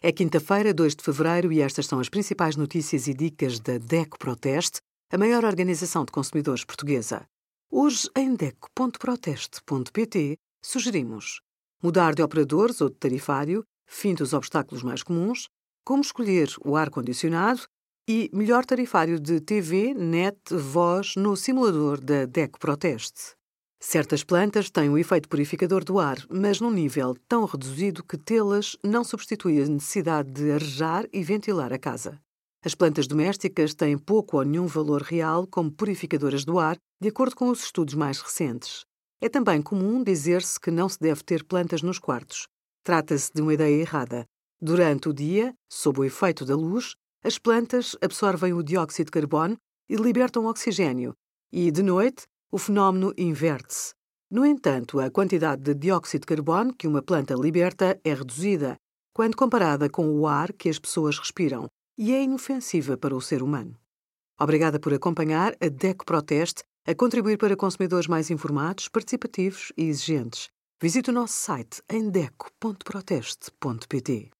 É quinta-feira, 2 de fevereiro, e estas são as principais notícias e dicas da DECO Proteste, a maior organização de consumidores portuguesa. Hoje, em DECO.proteste.pt, sugerimos mudar de operadores ou de tarifário, fim dos obstáculos mais comuns, como escolher o ar-condicionado e melhor tarifário de TV, net, voz no simulador da DECO Proteste. Certas plantas têm o efeito purificador do ar, mas num nível tão reduzido que tê-las não substitui a necessidade de arejar e ventilar a casa. As plantas domésticas têm pouco ou nenhum valor real como purificadoras do ar, de acordo com os estudos mais recentes. É também comum dizer-se que não se deve ter plantas nos quartos. Trata-se de uma ideia errada. Durante o dia, sob o efeito da luz, as plantas absorvem o dióxido de carbono e libertam oxigênio, e, de noite, o fenómeno inverte-se. No entanto, a quantidade de dióxido de carbono que uma planta liberta é reduzida quando comparada com o ar que as pessoas respiram e é inofensiva para o ser humano. Obrigada por acompanhar a DECO Proteste a contribuir para consumidores mais informados, participativos e exigentes. Visite o nosso site em deco.proteste.pt.